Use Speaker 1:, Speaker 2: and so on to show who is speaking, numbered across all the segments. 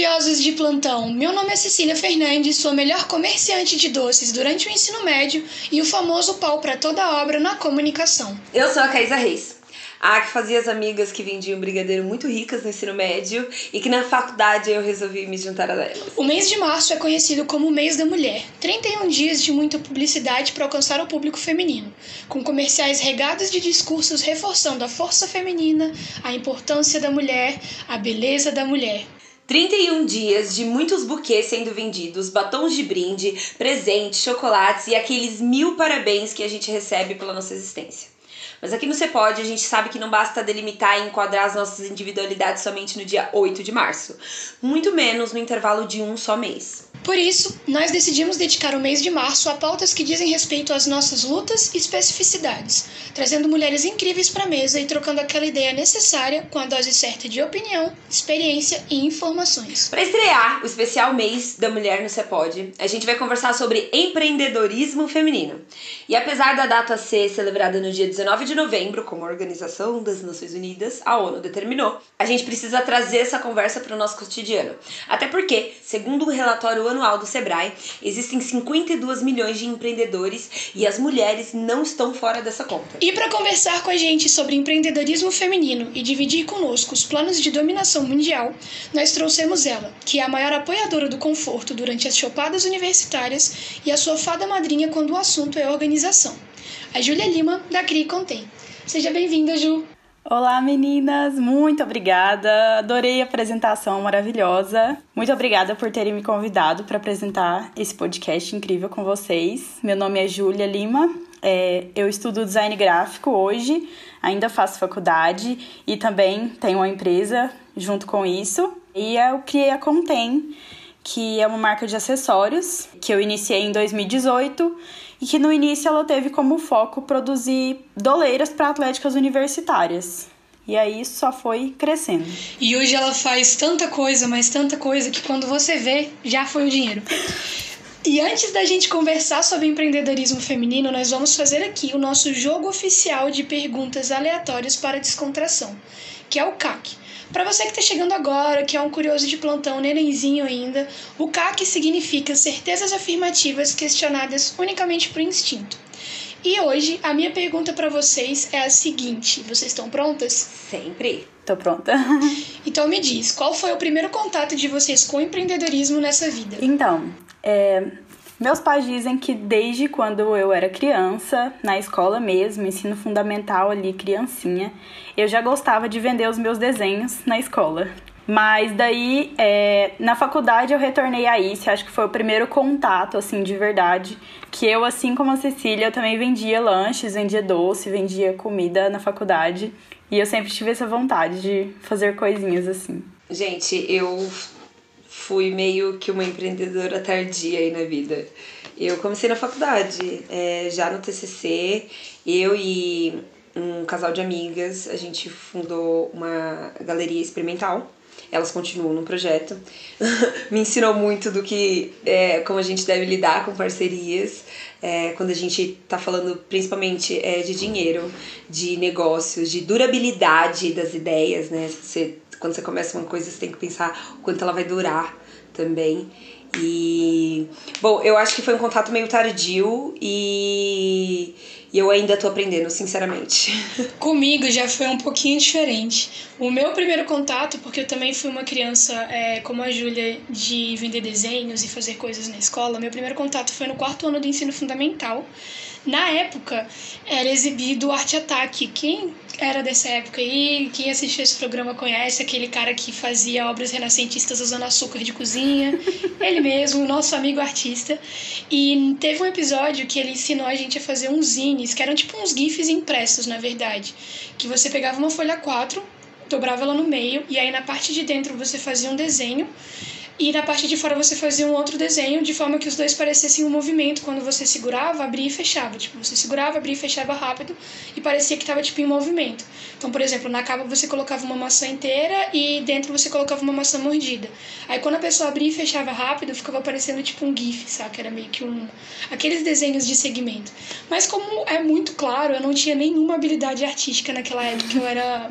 Speaker 1: Curiosos de plantão! Meu nome é Cecília Fernandes, sou a melhor comerciante de doces durante o ensino médio e o famoso pau para toda obra na comunicação.
Speaker 2: Eu sou a Caísa Reis. A que fazia as amigas que vendiam brigadeiro muito ricas no ensino médio e que na faculdade eu resolvi me juntar a elas.
Speaker 1: O mês de março é conhecido como o mês da mulher. 31 dias de muita publicidade para alcançar o público feminino, com comerciais regados de discursos reforçando a força feminina, a importância da mulher, a beleza da mulher.
Speaker 2: 31 dias de muitos buquês sendo vendidos, batons de brinde, presentes, chocolates e aqueles mil parabéns que a gente recebe pela nossa existência. Mas aqui no Cepode a gente sabe que não basta delimitar e enquadrar as nossas individualidades somente no dia 8 de março, muito menos no intervalo de um só mês.
Speaker 1: Por isso, nós decidimos dedicar o mês de março a pautas que dizem respeito às nossas lutas e especificidades, trazendo mulheres incríveis para a mesa e trocando aquela ideia necessária com a dose certa de opinião, experiência e informações.
Speaker 2: Para estrear o especial mês da mulher no Cepode, a gente vai conversar sobre empreendedorismo feminino. E apesar da data ser celebrada no dia 19 de novembro, como a Organização das Nações Unidas, a ONU determinou, a gente precisa trazer essa conversa para o nosso cotidiano. Até porque, segundo o relatório anual do Sebrae, existem 52 milhões de empreendedores e as mulheres não estão fora dessa conta.
Speaker 1: E para conversar com a gente sobre empreendedorismo feminino e dividir conosco os planos de dominação mundial, nós trouxemos ela, que é a maior apoiadora do conforto durante as chopadas universitárias e a sua fada madrinha quando o assunto é organização. A Júlia Lima, da CRI Contém. Seja bem-vinda, Ju!
Speaker 3: Olá meninas, muito obrigada. Adorei a apresentação maravilhosa. Muito obrigada por terem me convidado para apresentar esse podcast incrível com vocês. Meu nome é Júlia Lima. É, eu estudo design gráfico hoje, ainda faço faculdade e também tenho uma empresa junto com isso. E eu criei a Contém, que é uma marca de acessórios que eu iniciei em 2018 e que no início ela teve como foco produzir doleiras para atléticas universitárias. E aí só foi crescendo.
Speaker 1: E hoje ela faz tanta coisa, mas tanta coisa que quando você vê, já foi o dinheiro. E antes da gente conversar sobre empreendedorismo feminino, nós vamos fazer aqui o nosso jogo oficial de perguntas aleatórias para descontração, que é o CAC. Para você que está chegando agora, que é um curioso de plantão, nenenzinho ainda, o CAC significa certezas afirmativas questionadas unicamente por instinto. E hoje a minha pergunta para vocês é a seguinte: vocês estão prontas?
Speaker 2: Sempre.
Speaker 3: Tô pronta.
Speaker 1: Então me diz, qual foi o primeiro contato de vocês com o empreendedorismo nessa vida?
Speaker 3: Então, é, meus pais dizem que desde quando eu era criança, na escola mesmo, ensino fundamental ali, criancinha, eu já gostava de vender os meus desenhos na escola. Mas daí, é, na faculdade eu retornei a isso, acho que foi o primeiro contato, assim, de verdade, que eu, assim como a Cecília, eu também vendia lanches, vendia doce, vendia comida na faculdade, e eu sempre tive essa vontade de fazer coisinhas assim.
Speaker 2: Gente, eu fui meio que uma empreendedora tardia aí na vida. Eu comecei na faculdade, é, já no TCC, eu e um casal de amigas, a gente fundou uma galeria experimental. Elas continuam no projeto. Me ensinou muito do que, é, como a gente deve lidar com parcerias, é, quando a gente tá falando principalmente é, de dinheiro, de negócios, de durabilidade das ideias, né? Você, quando você começa uma coisa, você tem que pensar o quanto ela vai durar também. E bom, eu acho que foi um contato meio tardio e, e eu ainda tô aprendendo, sinceramente.
Speaker 1: Comigo já foi um pouquinho diferente. O meu primeiro contato, porque eu também fui uma criança é, como a Júlia, de vender desenhos e fazer coisas na escola, meu primeiro contato foi no quarto ano do ensino fundamental. Na época, era exibido Arte Ataque. Quem era dessa época aí, quem assistiu esse programa conhece aquele cara que fazia obras renascentistas usando açúcar de cozinha. ele mesmo, nosso amigo artista. E teve um episódio que ele ensinou a gente a fazer uns zines, que eram tipo uns gifs impressos, na verdade. Que você pegava uma folha 4, dobrava ela no meio, e aí na parte de dentro você fazia um desenho e na parte de fora você fazia um outro desenho de forma que os dois parecessem um movimento. Quando você segurava, abria e fechava. Tipo, você segurava, abria e fechava rápido e parecia que estava tipo em movimento. Então, por exemplo, na capa você colocava uma maçã inteira e dentro você colocava uma maçã mordida. Aí quando a pessoa abria e fechava rápido, ficava parecendo tipo um gif, sabe? Era meio que um aqueles desenhos de segmento. Mas como é muito claro, eu não tinha nenhuma habilidade artística naquela época. Eu era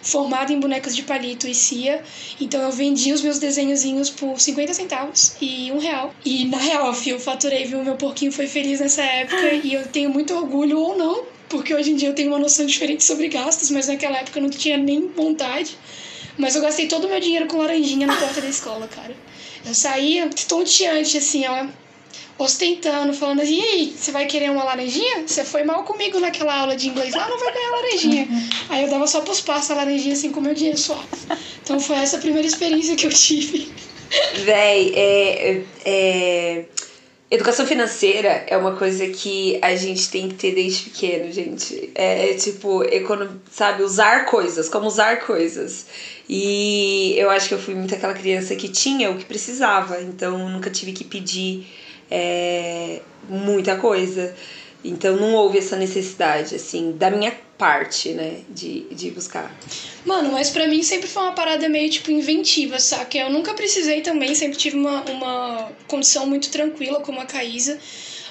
Speaker 1: formada em bonecas de palito e cia, então eu vendia os meus desenhozinhos por 50 centavos e um real. E na real, eu faturei, viu? Meu porquinho foi feliz nessa época e eu tenho muito orgulho ou não porque hoje em dia eu tenho uma noção diferente sobre gastos, mas naquela época eu não tinha nem vontade. Mas eu gastei todo o meu dinheiro com laranjinha na porta da escola, cara. Eu saía tonteante, assim, ó, ostentando, falando assim: e aí, você vai querer uma laranjinha? Você foi mal comigo naquela aula de inglês lá, não vai ganhar laranjinha. Aí eu dava só pros passos a laranjinha, assim, com meu dinheiro suave. Então foi essa a primeira experiência que eu tive.
Speaker 2: Véi, é, é, Educação financeira é uma coisa que a gente tem que ter desde pequeno, gente. É, é tipo, econo... sabe, usar coisas, como usar coisas. E eu acho que eu fui muito aquela criança que tinha o que precisava, então nunca tive que pedir é, muita coisa. Então não houve essa necessidade, assim, da minha parte, né, de, de buscar.
Speaker 1: Mano, mas para mim sempre foi uma parada meio, tipo, inventiva, saca? Eu nunca precisei também, sempre tive uma, uma condição muito tranquila como a Caísa.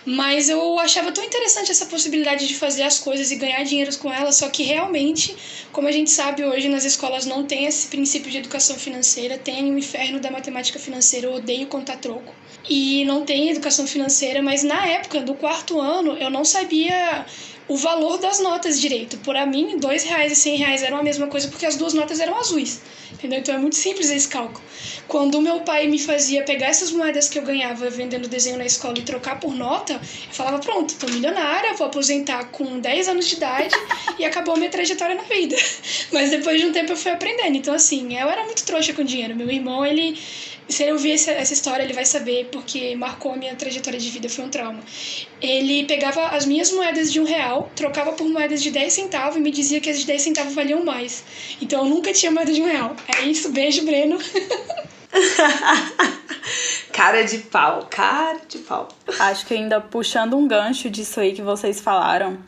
Speaker 1: Mas eu achava tão interessante essa possibilidade de fazer as coisas e ganhar dinheiro com elas, só que realmente, como a gente sabe hoje, nas escolas não tem esse princípio de educação financeira, tem o inferno da matemática financeira, eu odeio contar troco. E não tem educação financeira, mas na época do quarto ano eu não sabia o valor das notas direito. Por a mim, dois reais e cem reais eram a mesma coisa porque as duas notas eram azuis. Entendeu? Então é muito simples esse cálculo. Quando meu pai me fazia pegar essas moedas que eu ganhava vendendo desenho na escola e trocar por nota, eu falava: pronto, tô milionária, vou aposentar com 10 anos de idade e acabou a minha trajetória na vida. Mas depois de um tempo eu fui aprendendo. Então, assim, eu era muito trouxa com dinheiro. Meu irmão, ele se ele ouvir essa, essa história, ele vai saber, porque marcou a minha trajetória de vida, foi um trauma. Ele pegava as minhas moedas de um real, trocava por moedas de 10 centavos e me dizia que as de 10 centavos valiam mais. Então eu nunca tinha moeda de um real. É isso, beijo, Breno.
Speaker 2: cara de pau, cara de pau.
Speaker 3: Acho que ainda puxando um gancho disso aí que vocês falaram,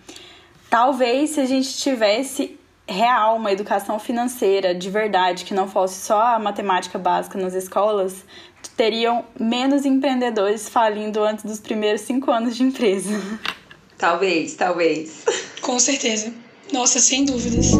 Speaker 3: talvez se a gente tivesse real, uma educação financeira de verdade, que não fosse só a matemática básica nas escolas, teriam menos empreendedores falindo antes dos primeiros cinco anos de empresa.
Speaker 2: Talvez, talvez.
Speaker 1: Com certeza. Nossa, sem dúvidas.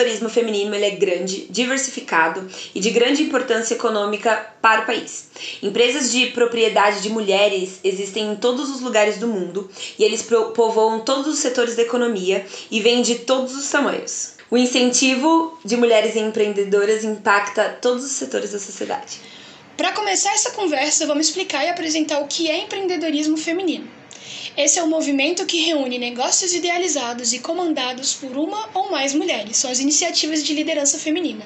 Speaker 2: Empreendedorismo feminino ele é grande, diversificado e de grande importância econômica para o país. Empresas de propriedade de mulheres existem em todos os lugares do mundo e eles povoam todos os setores da economia e vêm de todos os tamanhos. O incentivo de mulheres empreendedoras impacta todos os setores da sociedade.
Speaker 1: Para começar essa conversa, vamos explicar e apresentar o que é empreendedorismo feminino. Esse é um movimento que reúne negócios idealizados e comandados por uma ou mais mulheres. São as iniciativas de liderança feminina.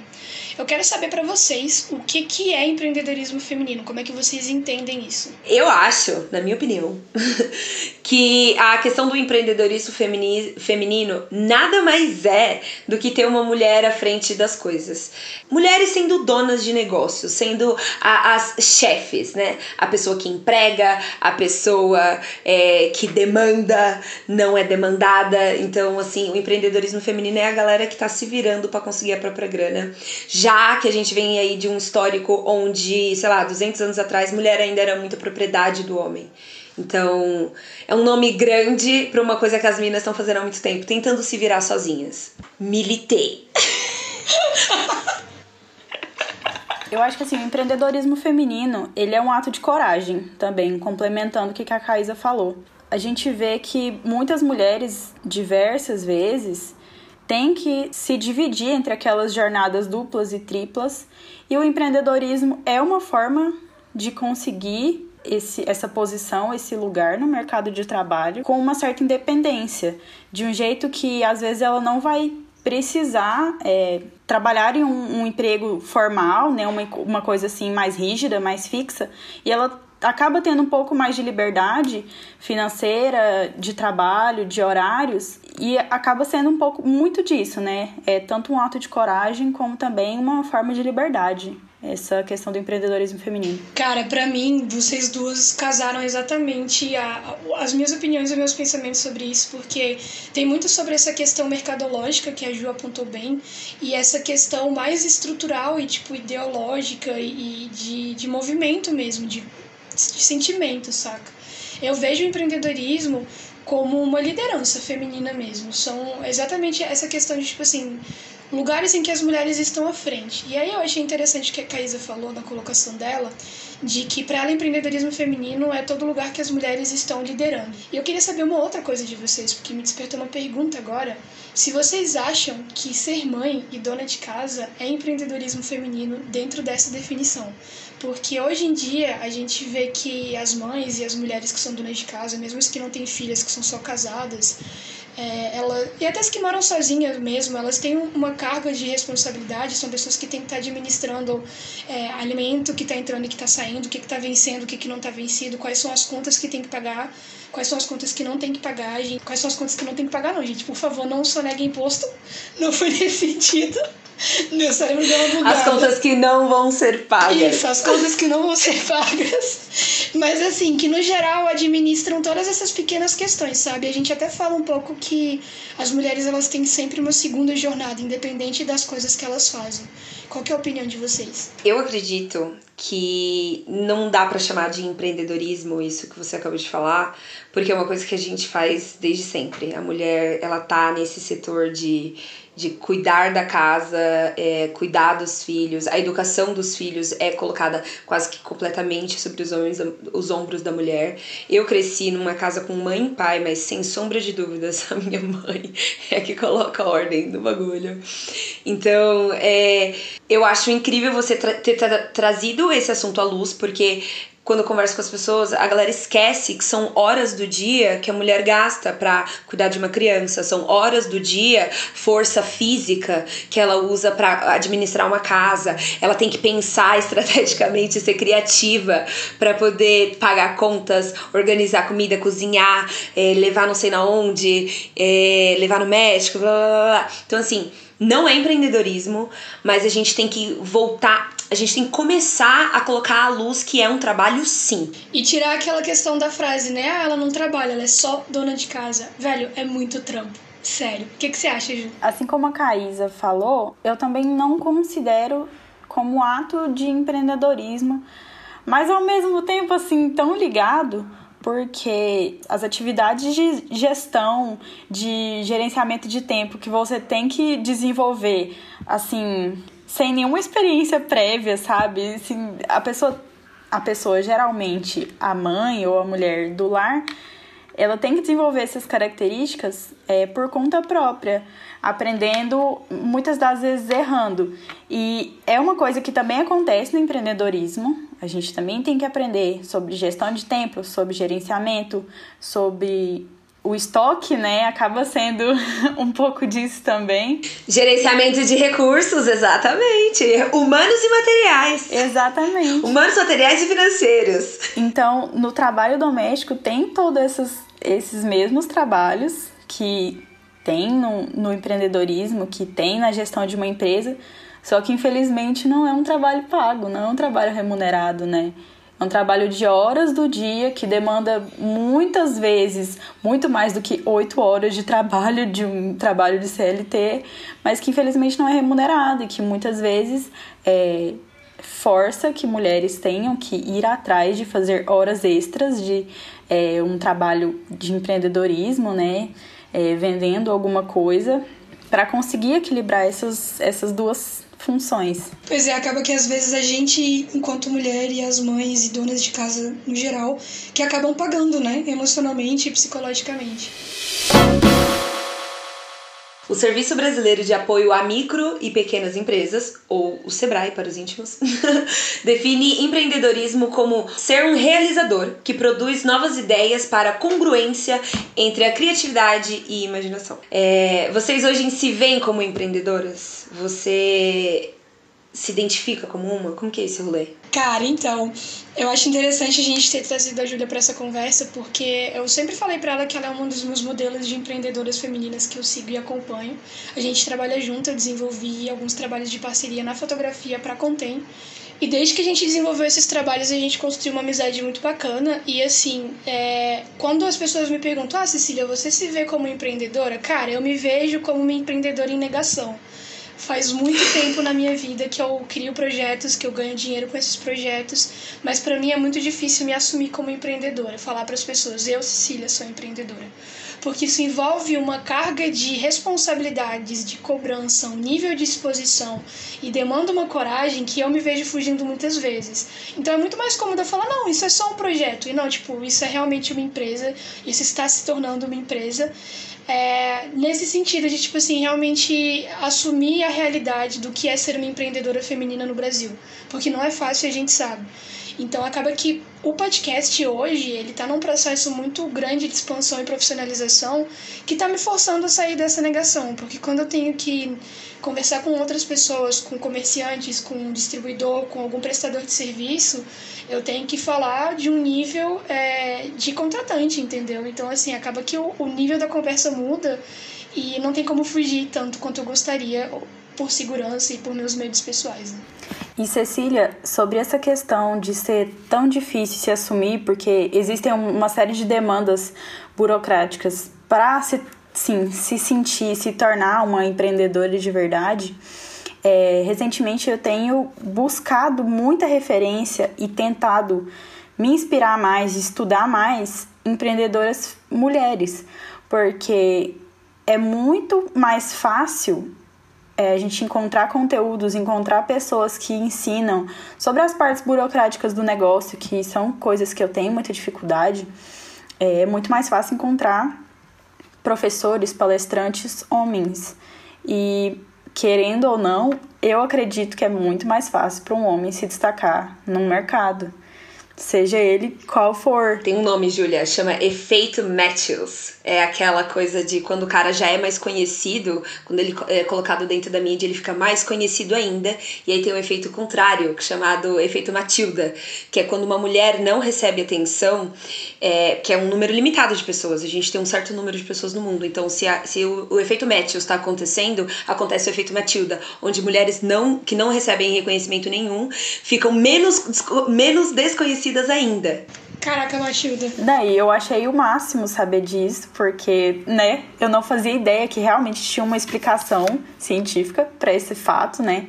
Speaker 1: Eu quero saber para vocês o que, que é empreendedorismo feminino, como é que vocês entendem isso?
Speaker 2: Eu acho, na minha opinião, que a questão do empreendedorismo feminino nada mais é do que ter uma mulher à frente das coisas. Mulheres sendo donas de negócios, sendo a, as chefes, né? A pessoa que emprega, a pessoa é, que demanda, não é demandada. Então, assim, o empreendedorismo feminino é a galera que tá se virando para conseguir a própria grana já que a gente vem aí de um histórico onde, sei lá, 200 anos atrás, mulher ainda era muita propriedade do homem. Então, é um nome grande para uma coisa que as minas estão fazendo há muito tempo, tentando se virar sozinhas. Militei.
Speaker 3: Eu acho que assim, o empreendedorismo feminino, ele é um ato de coragem também, complementando o que a Caísa falou. A gente vê que muitas mulheres, diversas vezes, tem que se dividir entre aquelas jornadas duplas e triplas, e o empreendedorismo é uma forma de conseguir esse, essa posição, esse lugar no mercado de trabalho com uma certa independência, de um jeito que às vezes ela não vai precisar é, trabalhar em um, um, emprego formal, né, uma, uma coisa assim mais rígida, mais fixa, e ela acaba tendo um pouco mais de liberdade financeira, de trabalho, de horários, E acaba sendo um pouco muito disso, né? É tanto um ato de coragem como também uma forma de liberdade essa questão do empreendedorismo feminino?
Speaker 1: Cara, para mim, vocês duas casaram exatamente a, as minhas opiniões e meus pensamentos sobre isso, porque tem muito sobre essa questão mercadológica que a Ju apontou bem, e essa questão mais estrutural e tipo ideológica e de, de movimento mesmo, de, de sentimento, saca? Eu vejo o empreendedorismo como uma liderança feminina mesmo. São exatamente essa questão de, tipo assim, lugares em que as mulheres estão à frente. E aí eu achei interessante que a Caísa falou na colocação dela, de que para ela empreendedorismo feminino é todo lugar que as mulheres estão liderando. E eu queria saber uma outra coisa de vocês, porque me despertou uma pergunta agora, se vocês acham que ser mãe e dona de casa é empreendedorismo feminino dentro dessa definição. Porque hoje em dia a gente vê que as mães e as mulheres que são donas de casa, mesmo as que não têm filhas, que são só casadas, é, ela, e até as que moram sozinhas mesmo, elas têm uma carga de responsabilidade, são pessoas que têm que estar administrando é, alimento que está entrando e que está saindo, o que está vencendo, o que, que não está vencido, quais são as contas que tem que pagar, quais são as contas que não tem que pagar, gente, quais são as contas que não tem que pagar, não, gente. Por favor, não sonegue imposto, não foi nesse sentido. Meu cérebro deu uma bugada.
Speaker 2: As contas que não vão ser pagas.
Speaker 1: Isso, as contas que não vão ser pagas. Mas assim, que no geral administram todas essas pequenas questões, sabe? A gente até fala um pouco que as mulheres elas têm sempre uma segunda jornada, independente das coisas que elas fazem. Qual é a opinião de vocês?
Speaker 2: Eu acredito que não dá para chamar de empreendedorismo isso que você acabou de falar, porque é uma coisa que a gente faz desde sempre. A mulher, ela tá nesse setor de de cuidar da casa, é, cuidar dos filhos, a educação dos filhos é colocada quase que completamente sobre os, homens, os ombros da mulher. Eu cresci numa casa com mãe e pai, mas sem sombra de dúvidas, a minha mãe é que coloca a ordem no bagulho. Então, é, eu acho incrível você tra ter tra trazido esse assunto à luz, porque quando eu converso com as pessoas, a galera esquece que são horas do dia que a mulher gasta para cuidar de uma criança, são horas do dia, força física que ela usa para administrar uma casa. Ela tem que pensar estrategicamente, ser criativa para poder pagar contas, organizar comida, cozinhar, é, levar não sei na onde, é, levar no médico, blá, blá, blá. Então assim, não é empreendedorismo, mas a gente tem que voltar, a gente tem que começar a colocar à luz que é um trabalho sim.
Speaker 1: E tirar aquela questão da frase, né? Ah, ela não trabalha, ela é só dona de casa. Velho, é muito trampo. Sério. O que, que você acha, Ju?
Speaker 3: Assim como a Caísa falou, eu também não considero como ato de empreendedorismo, mas ao mesmo tempo, assim, tão ligado porque as atividades de gestão, de gerenciamento de tempo que você tem que desenvolver, assim, sem nenhuma experiência prévia, sabe? Assim, a pessoa, a pessoa geralmente, a mãe ou a mulher do lar, ela tem que desenvolver essas características é, por conta própria, aprendendo, muitas das vezes errando. E é uma coisa que também acontece no empreendedorismo. A gente também tem que aprender sobre gestão de tempo, sobre gerenciamento, sobre o estoque, né, acaba sendo um pouco disso também.
Speaker 2: Gerenciamento de recursos, exatamente. Humanos e materiais.
Speaker 3: Exatamente.
Speaker 2: Humanos, materiais e financeiros.
Speaker 3: Então, no trabalho doméstico tem todos esses, esses mesmos trabalhos que tem no, no empreendedorismo, que tem na gestão de uma empresa, só que infelizmente não é um trabalho pago, não é um trabalho remunerado, né? É um trabalho de horas do dia que demanda muitas vezes muito mais do que oito horas de trabalho de um trabalho de CLT, mas que infelizmente não é remunerado e que muitas vezes é, força que mulheres tenham que ir atrás de fazer horas extras de é, um trabalho de empreendedorismo, né? É, vendendo alguma coisa para conseguir equilibrar essas, essas duas funções.
Speaker 1: Pois é, acaba que às vezes a gente, enquanto mulher e as mães e donas de casa no geral, que acabam pagando, né, emocionalmente e psicologicamente.
Speaker 2: O Serviço Brasileiro de Apoio a Micro e Pequenas Empresas, ou o SEBRAE para os íntimos, define empreendedorismo como ser um realizador que produz novas ideias para congruência entre a criatividade e imaginação. É, vocês hoje se veem como empreendedoras? Você se identifica como uma? Como que é esse rolê?
Speaker 1: Cara, então, eu acho interessante a gente ter trazido a Júlia para essa conversa, porque eu sempre falei para ela que ela é um dos meus modelos de empreendedoras femininas que eu sigo e acompanho. A gente trabalha junto, eu desenvolvi alguns trabalhos de parceria na fotografia para Contém. E desde que a gente desenvolveu esses trabalhos, a gente construiu uma amizade muito bacana. E assim, é... quando as pessoas me perguntam, ah, Cecília, você se vê como empreendedora? Cara, eu me vejo como uma empreendedora em negação. Faz muito tempo na minha vida que eu crio projetos, que eu ganho dinheiro com esses projetos, mas para mim é muito difícil me assumir como empreendedora, falar para as pessoas, eu, Cecília, sou empreendedora. Porque isso envolve uma carga de responsabilidades, de cobrança, um nível de exposição e demanda uma coragem que eu me vejo fugindo muitas vezes. Então é muito mais cômodo eu falar, não, isso é só um projeto, e não, tipo, isso é realmente uma empresa, isso está se tornando uma empresa. É, nesse sentido de, tipo assim, realmente assumir a realidade do que é ser uma empreendedora feminina no Brasil. Porque não é fácil, a gente sabe. Então acaba que o podcast hoje, ele tá num processo muito grande de expansão e profissionalização que tá me forçando a sair dessa negação, porque quando eu tenho que conversar com outras pessoas, com comerciantes, com um distribuidor, com algum prestador de serviço, eu tenho que falar de um nível é, de contratante, entendeu? Então, assim, acaba que o, o nível da conversa muda e não tem como fugir tanto quanto eu gostaria por segurança e por meus meios pessoais. Né?
Speaker 3: E Cecília, sobre essa questão de ser tão difícil se assumir, porque existem uma série de demandas burocráticas para se, sim, se sentir, se tornar uma empreendedora de verdade, é, recentemente eu tenho buscado muita referência e tentado me inspirar mais, estudar mais empreendedoras mulheres, porque é muito mais fácil é, a gente encontrar conteúdos, encontrar pessoas que ensinam sobre as partes burocráticas do negócio, que são coisas que eu tenho muita dificuldade, é muito mais fácil encontrar professores, palestrantes homens. E querendo ou não, eu acredito que é muito mais fácil para um homem se destacar num mercado seja ele qual for.
Speaker 2: Tem um nome, Julia, chama efeito Matthews. É aquela coisa de quando o cara já é mais conhecido, quando ele é colocado dentro da mídia, ele fica mais conhecido ainda. E aí tem um efeito contrário, chamado efeito Matilda, que é quando uma mulher não recebe atenção, é, que é um número limitado de pessoas. A gente tem um certo número de pessoas no mundo. Então, se, a, se o, o efeito Matthews está acontecendo, acontece o efeito Matilda, onde mulheres não, que não recebem reconhecimento nenhum ficam menos, menos desconhecidas conhecidas ainda.
Speaker 1: Caraca, Matilda.
Speaker 3: Daí eu achei o máximo saber disso, porque, né, eu não fazia ideia que realmente tinha uma explicação científica para esse fato, né?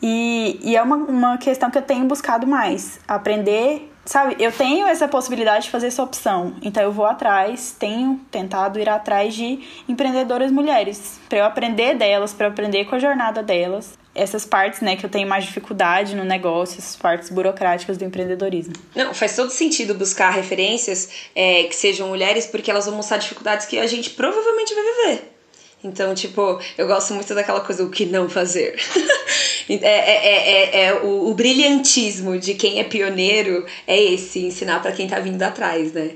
Speaker 3: E, e é uma, uma questão que eu tenho buscado mais. Aprender, sabe? Eu tenho essa possibilidade de fazer essa opção. Então eu vou atrás, tenho tentado ir atrás de empreendedoras mulheres. para eu aprender delas, para eu aprender com a jornada delas essas partes, né, que eu tenho mais dificuldade no negócio, essas partes burocráticas do empreendedorismo.
Speaker 2: Não, faz todo sentido buscar referências é, que sejam mulheres, porque elas vão mostrar dificuldades que a gente provavelmente vai viver. Então, tipo, eu gosto muito daquela coisa, o que não fazer. é, é, é, é, o, o, brilhantismo de quem é pioneiro é esse, ensinar para quem tá vindo atrás, né?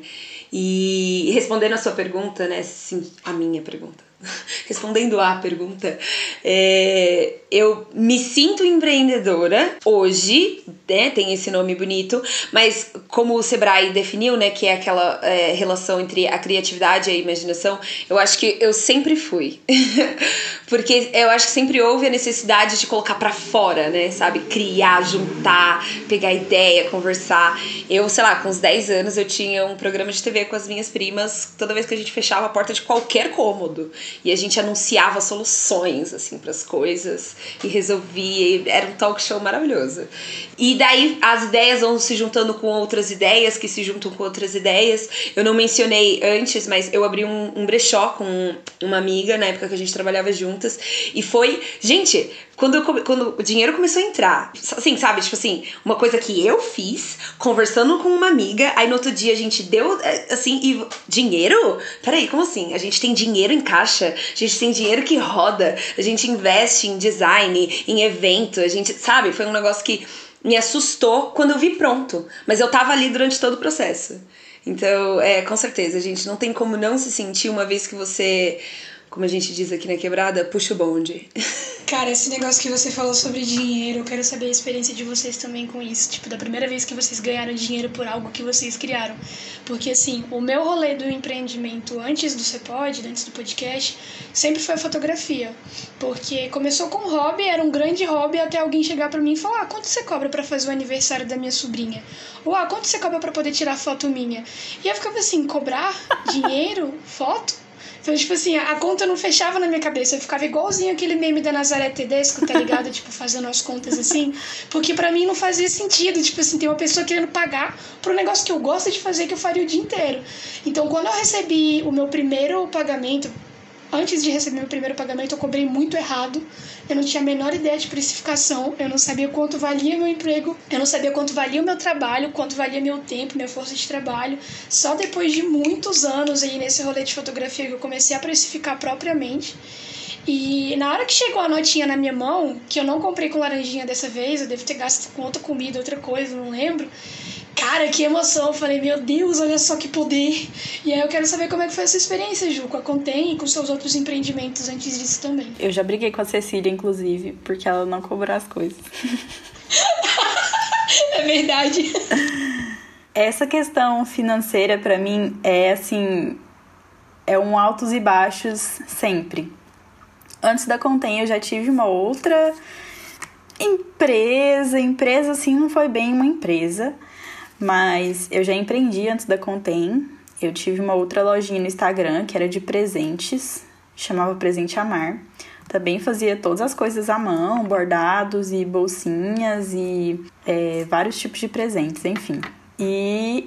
Speaker 2: E respondendo a sua pergunta, né? Sim, a minha pergunta. Respondendo à pergunta, é, eu me sinto empreendedora hoje, né? Tem esse nome bonito, mas como o Sebrae definiu, né? Que é aquela é, relação entre a criatividade e a imaginação, eu acho que eu sempre fui. Porque eu acho que sempre houve a necessidade de colocar para fora, né? Sabe? Criar, juntar, pegar ideia, conversar. Eu, sei lá, com uns 10 anos eu tinha um programa de TV com as minhas primas toda vez que a gente fechava a porta de qualquer cômodo. E a gente anunciava soluções, assim, para as coisas e resolvia. E era um talk show maravilhoso. E daí as ideias vão se juntando com outras ideias, que se juntam com outras ideias. Eu não mencionei antes, mas eu abri um, um brechó com uma amiga na época que a gente trabalhava juntas. E foi. Gente, quando, quando o dinheiro começou a entrar, assim, sabe? Tipo assim, uma coisa que eu fiz, conversando com uma amiga, aí no outro dia a gente deu, é, assim, e. Dinheiro? Peraí, como assim? A gente tem dinheiro em caixa, a gente tem dinheiro que roda, a gente investe em design, em evento, a gente, sabe? Foi um negócio que me assustou quando eu vi pronto, mas eu tava ali durante todo o processo. Então, é, com certeza, gente não tem como não se sentir uma vez que você como a gente diz aqui na quebrada, puxa o bonde.
Speaker 1: Cara, esse negócio que você falou sobre dinheiro, eu quero saber a experiência de vocês também com isso. Tipo, da primeira vez que vocês ganharam dinheiro por algo que vocês criaram. Porque, assim, o meu rolê do empreendimento antes do Cepod, antes do podcast, sempre foi a fotografia. Porque começou com hobby, era um grande hobby, até alguém chegar para mim e falar: ah, quanto você cobra para fazer o aniversário da minha sobrinha? Ou ah, quanto você cobra para poder tirar foto minha? E eu ficava assim: cobrar dinheiro, foto? Então, tipo assim, a conta não fechava na minha cabeça. Eu ficava igualzinho aquele meme da Nazaré Tedesco, tá ligado? tipo, fazendo as contas assim. Porque para mim não fazia sentido. Tipo assim, tem uma pessoa querendo pagar um negócio que eu gosto de fazer que eu faria o dia inteiro. Então, quando eu recebi o meu primeiro pagamento, antes de receber meu primeiro pagamento, eu cobrei muito errado. Eu não tinha a menor ideia de precificação, eu não sabia quanto valia meu emprego, eu não sabia quanto valia o meu trabalho, quanto valia meu tempo, minha força de trabalho. Só depois de muitos anos aí nesse rolê de fotografia que eu comecei a precificar propriamente. E na hora que chegou a notinha na minha mão, que eu não comprei com laranjinha dessa vez, eu devo ter gasto com outra comida, outra coisa, não lembro. Cara, que emoção! Eu falei, meu Deus, olha só que poder! E aí eu quero saber como é que foi essa experiência, Ju, com a Contém e com seus outros empreendimentos antes disso também.
Speaker 3: Eu já briguei com a Cecília, inclusive, porque ela não cobrou as coisas.
Speaker 1: é verdade.
Speaker 3: Essa questão financeira, para mim, é assim. É um altos e baixos sempre. Antes da Contém, eu já tive uma outra empresa. Empresa, assim, não foi bem uma empresa mas eu já empreendi antes da Contém. Eu tive uma outra lojinha no Instagram que era de presentes, chamava Presente Amar. Também fazia todas as coisas à mão, bordados e bolsinhas e é, vários tipos de presentes, enfim. E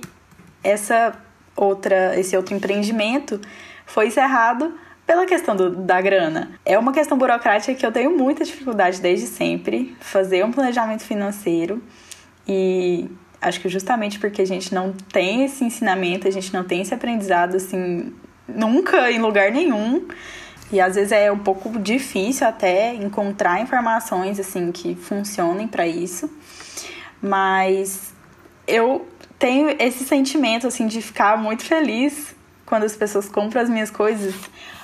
Speaker 3: essa outra, esse outro empreendimento foi encerrado pela questão do, da grana. É uma questão burocrática que eu tenho muita dificuldade desde sempre, fazer um planejamento financeiro e Acho que justamente porque a gente não tem esse ensinamento, a gente não tem esse aprendizado assim nunca em lugar nenhum. E às vezes é um pouco difícil até encontrar informações assim que funcionem para isso. Mas eu tenho esse sentimento assim de ficar muito feliz quando as pessoas compram as minhas coisas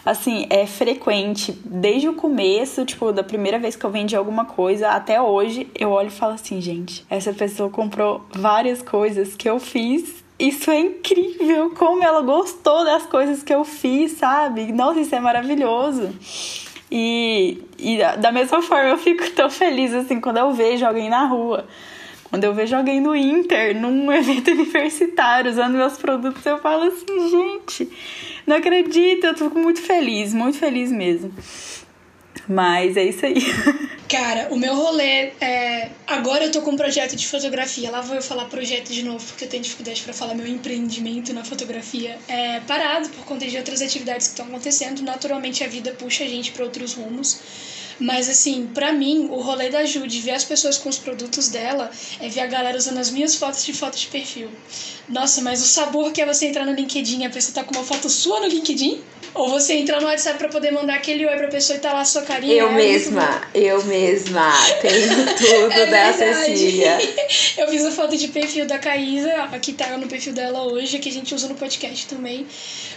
Speaker 3: assim, é frequente. Desde o começo, tipo, da primeira vez que eu vendi alguma coisa até hoje, eu olho e falo assim, gente, essa pessoa comprou várias coisas que eu fiz isso é incrível, como ela gostou das coisas que eu fiz, sabe? Nossa, isso é maravilhoso. E, e da mesma forma eu fico tão feliz assim quando eu vejo alguém na rua. Quando eu vejo alguém no Inter, num evento universitário, usando meus produtos, eu falo assim, gente, não acredito, eu tô muito feliz, muito feliz mesmo. Mas é isso aí.
Speaker 1: Cara, o meu rolê é. Agora eu tô com um projeto de fotografia. Lá vou eu falar projeto de novo, porque eu tenho dificuldade para falar meu empreendimento na fotografia. É parado por conta de outras atividades que estão acontecendo. Naturalmente a vida puxa a gente para outros rumos. Mas assim, para mim, o rolê da Ju de ver as pessoas com os produtos dela é ver a galera usando as minhas fotos de foto de perfil. Nossa, mas o sabor que é você entrar no LinkedIn, a pessoa tá com uma foto sua no LinkedIn? Ou você entrar no WhatsApp pra poder mandar aquele oi pra pessoa e tá lá a sua carinha.
Speaker 2: Eu é mesma, eu mesma. Tenho tudo é da Cecília.
Speaker 1: eu fiz a foto de perfil da Caísa, aqui tá no perfil dela hoje, que a gente usa no podcast também.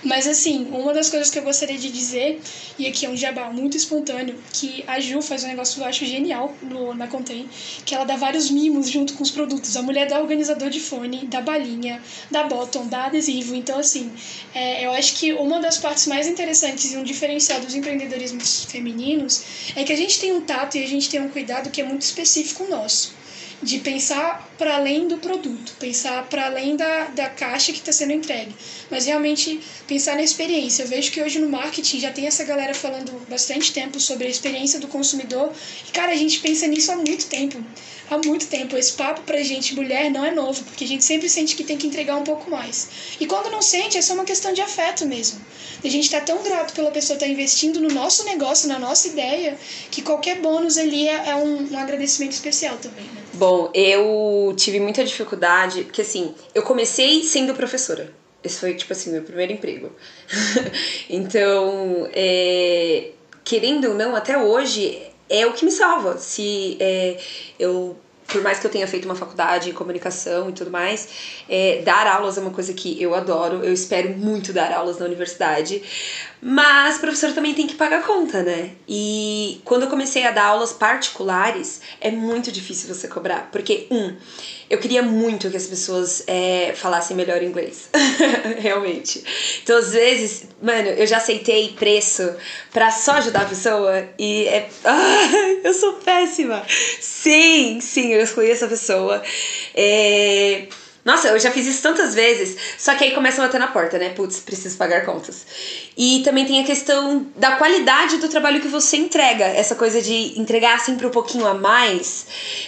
Speaker 1: Mas assim, uma das coisas que eu gostaria de dizer, e aqui é um jabá muito espontâneo, que a Ju faz um negócio que eu acho genial no, na Contém, que ela dá vários mimos junto com os produtos. A mulher dá organizador de fone, dá balinha, dá bottom, dá adesivo. Então, assim, é, eu acho que uma das partes mais interessantes e um diferencial dos empreendedorismos femininos é que a gente tem um tato e a gente tem um cuidado que é muito específico nosso de pensar para além do produto, pensar para além da, da caixa que está sendo entregue, mas realmente pensar na experiência. Eu vejo que hoje no marketing já tem essa galera falando bastante tempo sobre a experiência do consumidor e, cara, a gente pensa nisso há muito tempo. Há muito tempo. Esse papo pra gente, mulher, não é novo, porque a gente sempre sente que tem que entregar um pouco mais. E quando não sente, é só uma questão de afeto mesmo. A gente tá tão grato pela pessoa estar tá investindo no nosso negócio, na nossa ideia, que qualquer bônus ali é, é um, um agradecimento especial também, né?
Speaker 2: Bom, eu tive muita dificuldade, porque assim, eu comecei sendo professora. Esse foi, tipo assim, meu primeiro emprego. então, é, querendo ou não, até hoje, é o que me salva. Se é, eu por mais que eu tenha feito uma faculdade em comunicação e tudo mais, é, dar aulas é uma coisa que eu adoro. Eu espero muito dar aulas na universidade. Mas professor também tem que pagar conta, né? E quando eu comecei a dar aulas particulares, é muito difícil você cobrar. Porque, um, eu queria muito que as pessoas é, falassem melhor inglês. Realmente. Então, às vezes, mano, eu já aceitei preço pra só ajudar a pessoa e é. Ah, eu sou péssima! Sim, sim, eu escolhi essa pessoa. É nossa, eu já fiz isso tantas vezes. Só que aí começa a bater na porta, né? Putz, preciso pagar contas. E também tem a questão da qualidade do trabalho que você entrega. Essa coisa de entregar sempre um pouquinho a mais.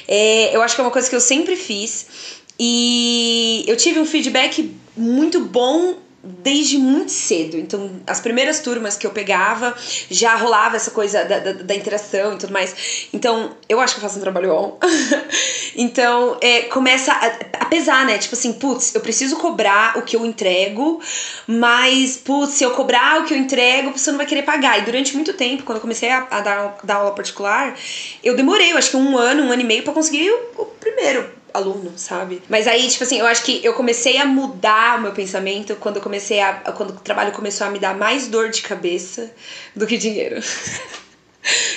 Speaker 2: É, eu acho que é uma coisa que eu sempre fiz. E eu tive um feedback muito bom desde muito cedo. Então, as primeiras turmas que eu pegava já rolava essa coisa da, da, da, interação e tudo mais. Então, eu acho que eu faço um trabalho bom. então, é, começa a, a, pesar, né? Tipo assim, putz, eu preciso cobrar o que eu entrego, mas, putz, se eu cobrar o que eu entrego, você não vai querer pagar. E durante muito tempo, quando eu comecei a, a dar, dar aula particular, eu demorei, eu acho que um ano, um ano e meio para conseguir o, o primeiro aluno, sabe? Mas aí, tipo assim, eu acho que eu comecei a mudar o meu pensamento quando eu comecei a. quando o trabalho começou a me dar mais dor de cabeça do que dinheiro.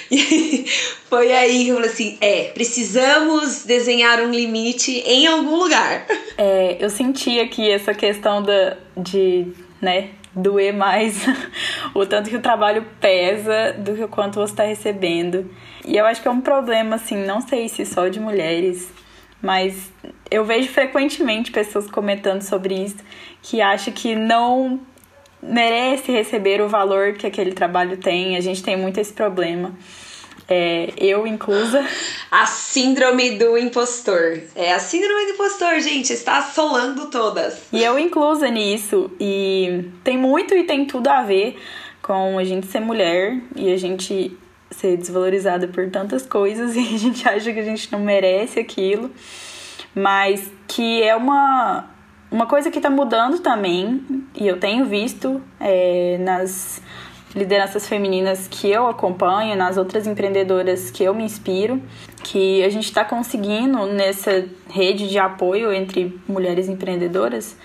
Speaker 2: E foi aí que eu falei assim: é, precisamos desenhar um limite em algum lugar.
Speaker 3: É, eu senti aqui essa questão da, de, né, doer mais o tanto que o trabalho pesa do que o quanto você está recebendo. E eu acho que é um problema, assim, não sei se só de mulheres, mas eu vejo frequentemente pessoas comentando sobre isso que acham que não merece receber o valor que aquele trabalho tem. A gente tem muito esse problema. É, eu inclusa.
Speaker 2: A síndrome do impostor. É a síndrome do impostor, gente, está assolando todas.
Speaker 3: E eu inclusa nisso. E tem muito e tem tudo a ver com a gente ser mulher e a gente ser desvalorizada por tantas coisas e a gente acha que a gente não merece aquilo, mas que é uma, uma coisa que está mudando também, e eu tenho visto é, nas lideranças femininas que eu acompanho, nas outras empreendedoras que eu me inspiro, que a gente está conseguindo nessa rede de apoio entre mulheres empreendedoras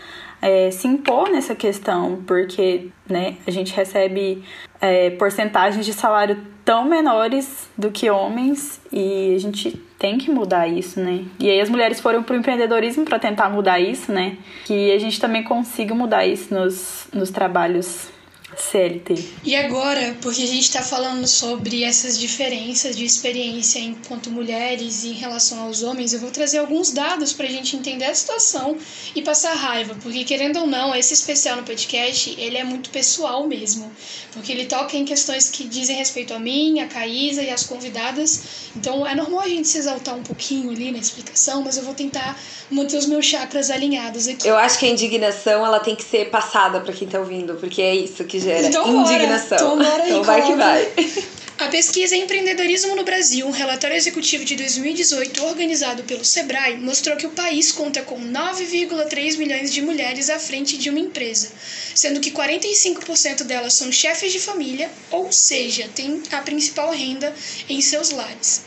Speaker 3: é, se impor nessa questão, porque né, a gente recebe é, porcentagens de salário tão menores do que homens e a gente tem que mudar isso, né? E aí as mulheres foram pro empreendedorismo para tentar mudar isso, né? Que a gente também consiga mudar isso nos, nos trabalhos CLT.
Speaker 1: E agora, porque a gente está falando sobre essas diferenças de experiência enquanto mulheres em relação aos homens, eu vou trazer alguns dados para a gente entender a situação e passar raiva, porque querendo ou não, esse especial no podcast, ele é muito pessoal mesmo, porque ele toca em questões que dizem respeito a mim, a Caísa e as convidadas, então é normal a gente se exaltar um pouquinho ali na explicação, mas eu vou tentar manter os meus chakras alinhados aqui.
Speaker 2: Eu acho que a indignação, ela tem que ser passada para quem tá ouvindo, porque é isso que gera então, indignação.
Speaker 1: Bora,
Speaker 2: então vai que vai.
Speaker 1: A pesquisa Empreendedorismo no Brasil, um relatório executivo de 2018 organizado pelo Sebrae, mostrou que o país conta com 9,3 milhões de mulheres à frente de uma empresa, sendo que 45% delas são chefes de família, ou seja, têm a principal renda em seus lares.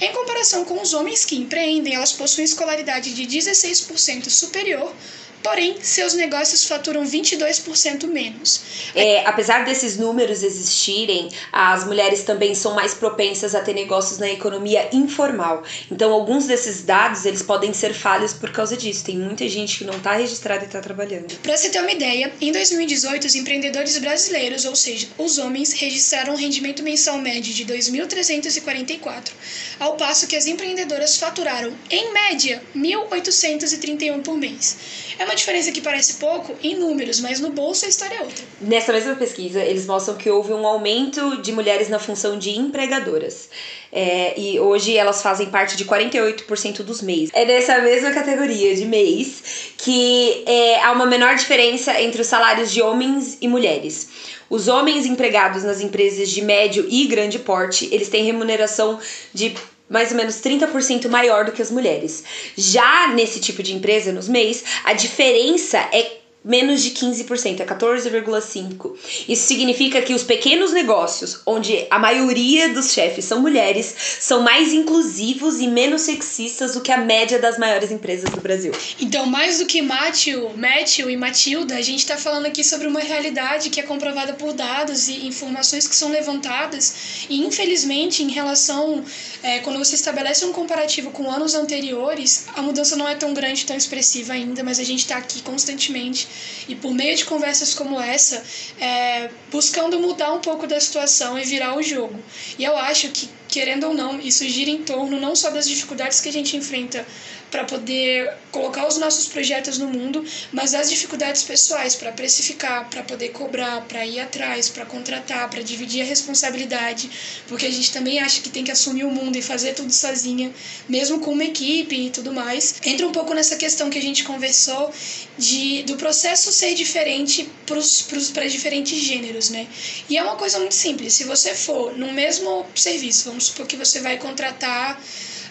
Speaker 1: Em comparação com os homens que empreendem, elas possuem escolaridade de 16% superior Porém, seus negócios faturam 22% menos.
Speaker 2: É, apesar desses números existirem, as mulheres também são mais propensas a ter negócios na economia informal. Então, alguns desses dados eles podem ser falhos por causa disso. Tem muita gente que não está registrada e está trabalhando.
Speaker 1: Para você ter uma ideia, em 2018, os empreendedores brasileiros, ou seja, os homens, registraram um rendimento mensal médio de 2.344, ao passo que as empreendedoras faturaram, em média, 1.831 por mês. É uma diferença que parece pouco em números, mas no bolso a história é outra.
Speaker 2: Nessa mesma pesquisa, eles mostram que houve um aumento de mulheres na função de empregadoras. É, e hoje elas fazem parte de 48% dos MEIs. É nessa mesma categoria de MEIs que é, há uma menor diferença entre os salários de homens e mulheres. Os homens empregados nas empresas de médio e grande porte, eles têm remuneração de mais ou menos 30% maior do que as mulheres. Já nesse tipo de empresa, nos MEIs, a diferença é menos de 15%, é 14,5%. Isso significa que os pequenos negócios, onde a maioria dos chefes são mulheres, são mais inclusivos e menos sexistas do que a média das maiores empresas do Brasil.
Speaker 1: Então, mais do que Matthew, Matthew e Matilda, a gente está falando aqui sobre uma realidade que é comprovada por dados e informações que são levantadas. E, infelizmente, em relação. É, quando você estabelece um comparativo com anos anteriores, a mudança não é tão grande, tão expressiva ainda, mas a gente está aqui constantemente e por meio de conversas como essa, é, buscando mudar um pouco da situação e virar o jogo. E eu acho que, querendo ou não, isso gira em torno não só das dificuldades que a gente enfrenta para poder colocar os nossos projetos no mundo, mas das dificuldades pessoais para precificar, para poder cobrar, para ir atrás, para contratar, para dividir a responsabilidade, porque a gente também acha que tem que assumir o mundo e fazer tudo sozinha, mesmo com uma equipe e tudo mais. Entra um pouco nessa questão que a gente conversou de do processo ser diferente para diferentes gêneros, né? E é uma coisa muito simples. Se você for no mesmo serviço, vamos supor que você vai contratar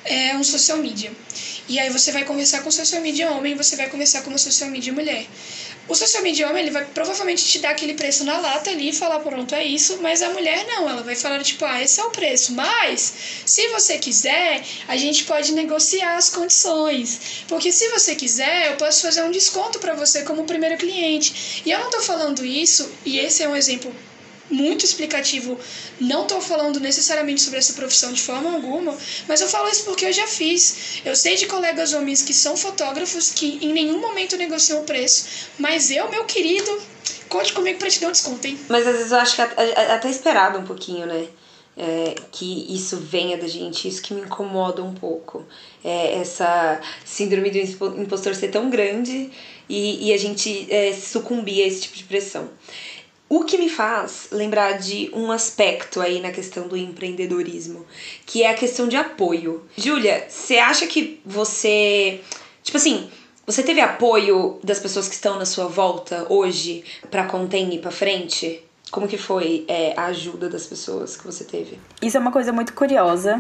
Speaker 1: é, um social media. E aí você vai conversar com o social media homem, você vai conversar com o social media mulher. O social media homem, ele vai provavelmente te dar aquele preço na lata ali e falar, pronto, é isso, mas a mulher não, ela vai falar tipo, ah, esse é o preço, mas se você quiser, a gente pode negociar as condições. Porque se você quiser, eu posso fazer um desconto para você como primeiro cliente. E eu não tô falando isso, e esse é um exemplo muito explicativo. Não estou falando necessariamente sobre essa profissão de forma alguma, mas eu falo isso porque eu já fiz. Eu sei de colegas homens que são fotógrafos que em nenhum momento negociam o preço, mas eu, meu querido, conte comigo para te dar um desconto, hein?
Speaker 2: Mas às vezes eu acho que é até esperado um pouquinho, né? É, que isso venha da gente, isso que me incomoda um pouco. É, essa síndrome do impostor ser tão grande e, e a gente é, sucumbir a esse tipo de pressão. O que me faz lembrar de um aspecto aí na questão do empreendedorismo, que é a questão de apoio. Júlia, você acha que você. Tipo assim, você teve apoio das pessoas que estão na sua volta hoje para Contém ir pra frente? Como que foi é, a ajuda das pessoas que você teve?
Speaker 3: Isso é uma coisa muito curiosa,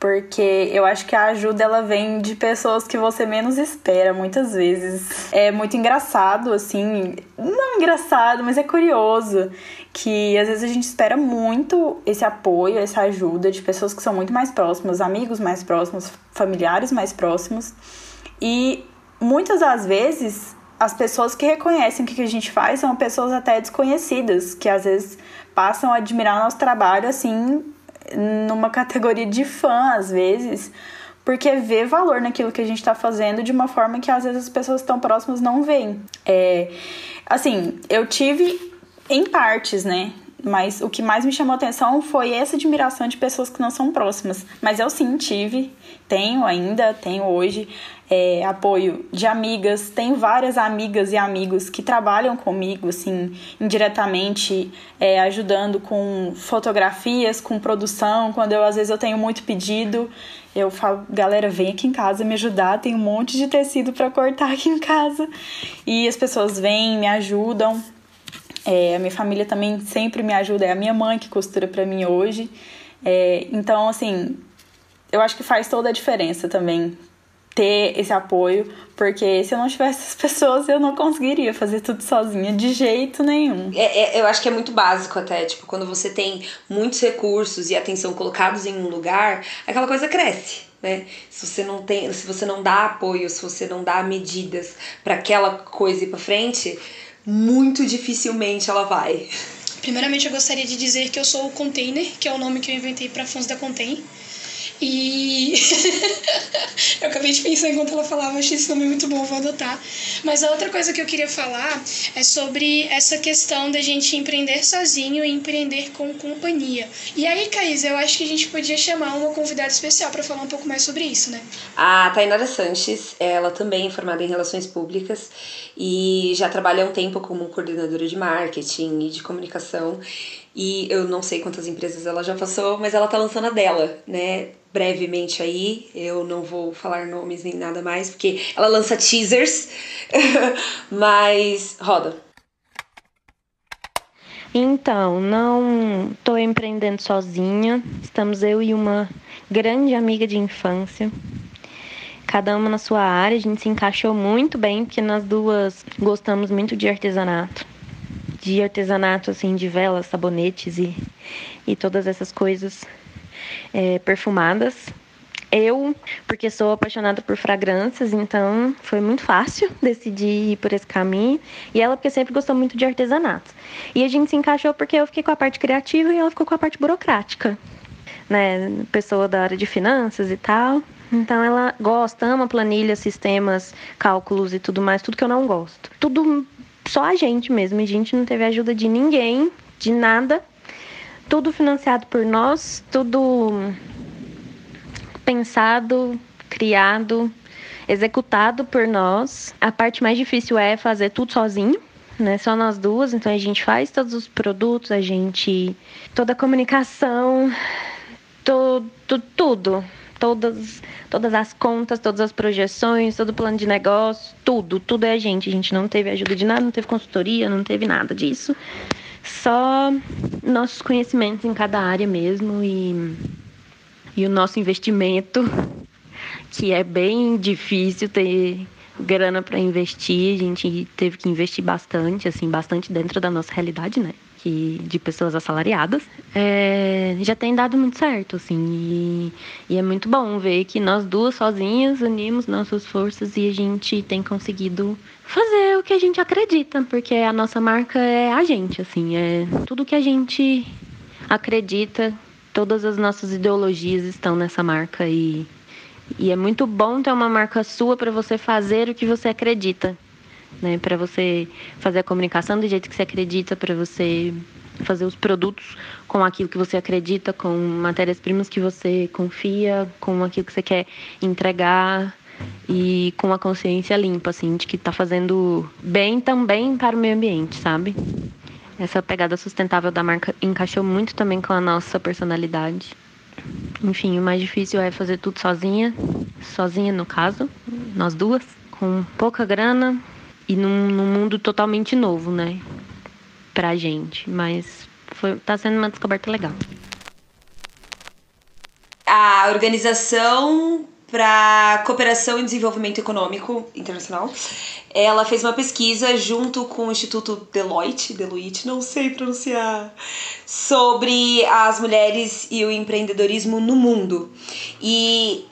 Speaker 3: porque eu acho que a ajuda ela vem de pessoas que você menos espera muitas vezes. É muito engraçado, assim, não engraçado, mas é curioso que às vezes a gente espera muito esse apoio, essa ajuda de pessoas que são muito mais próximas, amigos mais próximos, familiares mais próximos. E muitas das vezes as pessoas que reconhecem o que a gente faz são pessoas até desconhecidas, que às vezes passam a admirar nosso trabalho assim numa categoria de fã, às vezes, porque vê valor naquilo que a gente está fazendo de uma forma que às vezes as pessoas tão próximas não veem. É, assim, eu tive em partes, né? Mas o que mais me chamou atenção foi essa admiração de pessoas que não são próximas. Mas eu sim tive, tenho ainda, tenho hoje é, apoio de amigas. Tenho várias amigas e amigos que trabalham comigo, assim, indiretamente, é, ajudando com fotografias, com produção. Quando eu às vezes eu tenho muito pedido, eu falo, galera, vem aqui em casa me ajudar. Tem um monte de tecido para cortar aqui em casa. E as pessoas vêm, me ajudam. É, a minha família também sempre me ajuda, é a minha mãe que costura para mim hoje. É, então, assim, eu acho que faz toda a diferença também ter esse apoio, porque se eu não tivesse essas pessoas, eu não conseguiria fazer tudo sozinha, de jeito nenhum.
Speaker 2: É, é, eu acho que é muito básico até, tipo, quando você tem muitos recursos e atenção colocados em um lugar, aquela coisa cresce. Né? Se você não tem, se você não dá apoio, se você não dá medidas para aquela coisa ir para frente, muito dificilmente ela vai.
Speaker 1: Primeiramente, eu gostaria de dizer que eu sou o Container, que é o nome que eu inventei para fãs da Contém. E eu acabei de pensar enquanto ela falava, achei esse nome muito bom, vou adotar. Mas a outra coisa que eu queria falar é sobre essa questão da gente empreender sozinho e empreender com companhia. E aí, Caís, eu acho que a gente podia chamar uma convidada especial para falar um pouco mais sobre isso, né?
Speaker 2: A Tainara Sanches, ela também é formada em Relações Públicas e já trabalha há um tempo como coordenadora de marketing e de comunicação. E eu não sei quantas empresas ela já passou, mas ela tá lançando a dela, né? Brevemente aí. Eu não vou falar nomes nem nada mais, porque ela lança teasers. mas roda.
Speaker 4: Então, não estou empreendendo sozinha. Estamos eu e uma grande amiga de infância. cada uma na sua área, a gente se encaixou muito bem, porque nós duas gostamos muito de artesanato. De artesanato, assim, de velas, sabonetes e, e todas essas coisas é, perfumadas. Eu, porque sou apaixonada por fragrâncias, então foi muito fácil decidir ir por esse caminho. E ela, porque sempre gostou muito de artesanato. E a gente se encaixou porque eu fiquei com a parte criativa e ela ficou com a parte burocrática. Né? Pessoa da área de finanças e tal. Então ela gosta, ama planilhas, sistemas, cálculos e tudo mais, tudo que eu não gosto. Tudo só a gente mesmo. A gente não teve ajuda de ninguém, de nada. Tudo financiado por nós, tudo pensado, criado, executado por nós. A parte mais difícil é fazer tudo sozinho, né? Só nós duas, então a gente faz todos os produtos, a gente toda a comunicação, tudo, tudo, todas todas as contas, todas as projeções, todo o plano de negócio, tudo, tudo é a gente. A gente não teve ajuda de nada, não teve consultoria, não teve nada disso. Só nossos conhecimentos em cada área mesmo e e o nosso investimento, que é bem difícil ter grana para investir, a gente teve que investir bastante, assim, bastante dentro da nossa realidade, né? De pessoas assalariadas, é, já tem dado muito certo, assim, e, e é muito bom ver que nós duas sozinhas unimos nossas forças e a gente tem conseguido fazer o que a gente acredita, porque a nossa marca é a gente, assim, é tudo que a gente acredita todas as nossas ideologias estão nessa marca e, e é muito bom ter uma marca sua para você fazer o que você acredita, né? Para você fazer a comunicação do jeito que você acredita, para você fazer os produtos com aquilo que você acredita, com matérias-primas que você confia, com aquilo que você quer entregar e com a consciência limpa, assim, de que está fazendo bem também para o meio ambiente, sabe? Essa pegada sustentável da marca encaixou muito também com a nossa personalidade. Enfim, o mais difícil é fazer tudo sozinha, sozinha no caso, nós duas, com pouca grana e num, num mundo totalmente novo, né? Pra gente. Mas foi, tá sendo uma descoberta legal.
Speaker 2: A organização para cooperação e desenvolvimento econômico internacional. Ela fez uma pesquisa junto com o Instituto Deloitte, Deloitte, não sei pronunciar, sobre as mulheres e o empreendedorismo no mundo. E,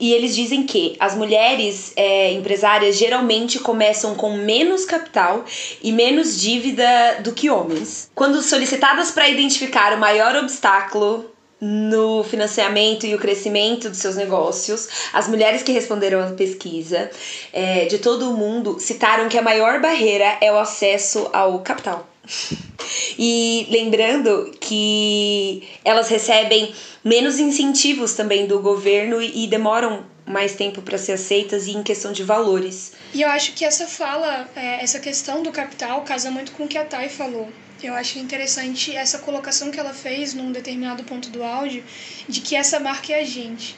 Speaker 2: e eles dizem que as mulheres é, empresárias geralmente começam com menos capital e menos dívida do que homens. Quando solicitadas para identificar o maior obstáculo no financiamento e o crescimento dos seus negócios. As mulheres que responderam à pesquisa é, de todo o mundo citaram que a maior barreira é o acesso ao capital. E lembrando que elas recebem menos incentivos também do governo e demoram mais tempo para ser aceitas e em questão de valores.
Speaker 1: E eu acho que essa fala, é, essa questão do capital casa muito com o que a Thay falou. Eu acho interessante essa colocação que ela fez num determinado ponto do áudio de que essa marca é a gente.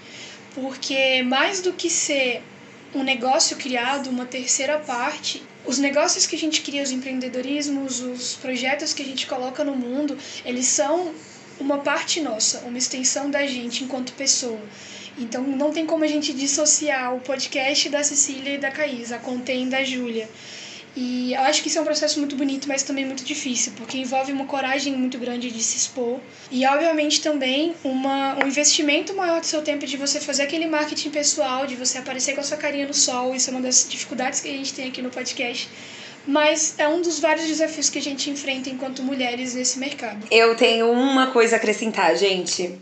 Speaker 1: Porque mais do que ser um negócio criado, uma terceira parte, os negócios que a gente cria, os empreendedorismos, os projetos que a gente coloca no mundo, eles são uma parte nossa, uma extensão da gente enquanto pessoa. Então não tem como a gente dissociar o podcast da Cecília e da Caís, a Contém da Júlia. E eu acho que isso é um processo muito bonito, mas também muito difícil, porque envolve uma coragem muito grande de se expor e, obviamente, também uma, um investimento maior do seu tempo de você fazer aquele marketing pessoal, de você aparecer com a sua carinha no sol. Isso é uma das dificuldades que a gente tem aqui no podcast. Mas é um dos vários desafios que a gente enfrenta enquanto mulheres nesse mercado.
Speaker 2: Eu tenho uma coisa a acrescentar, gente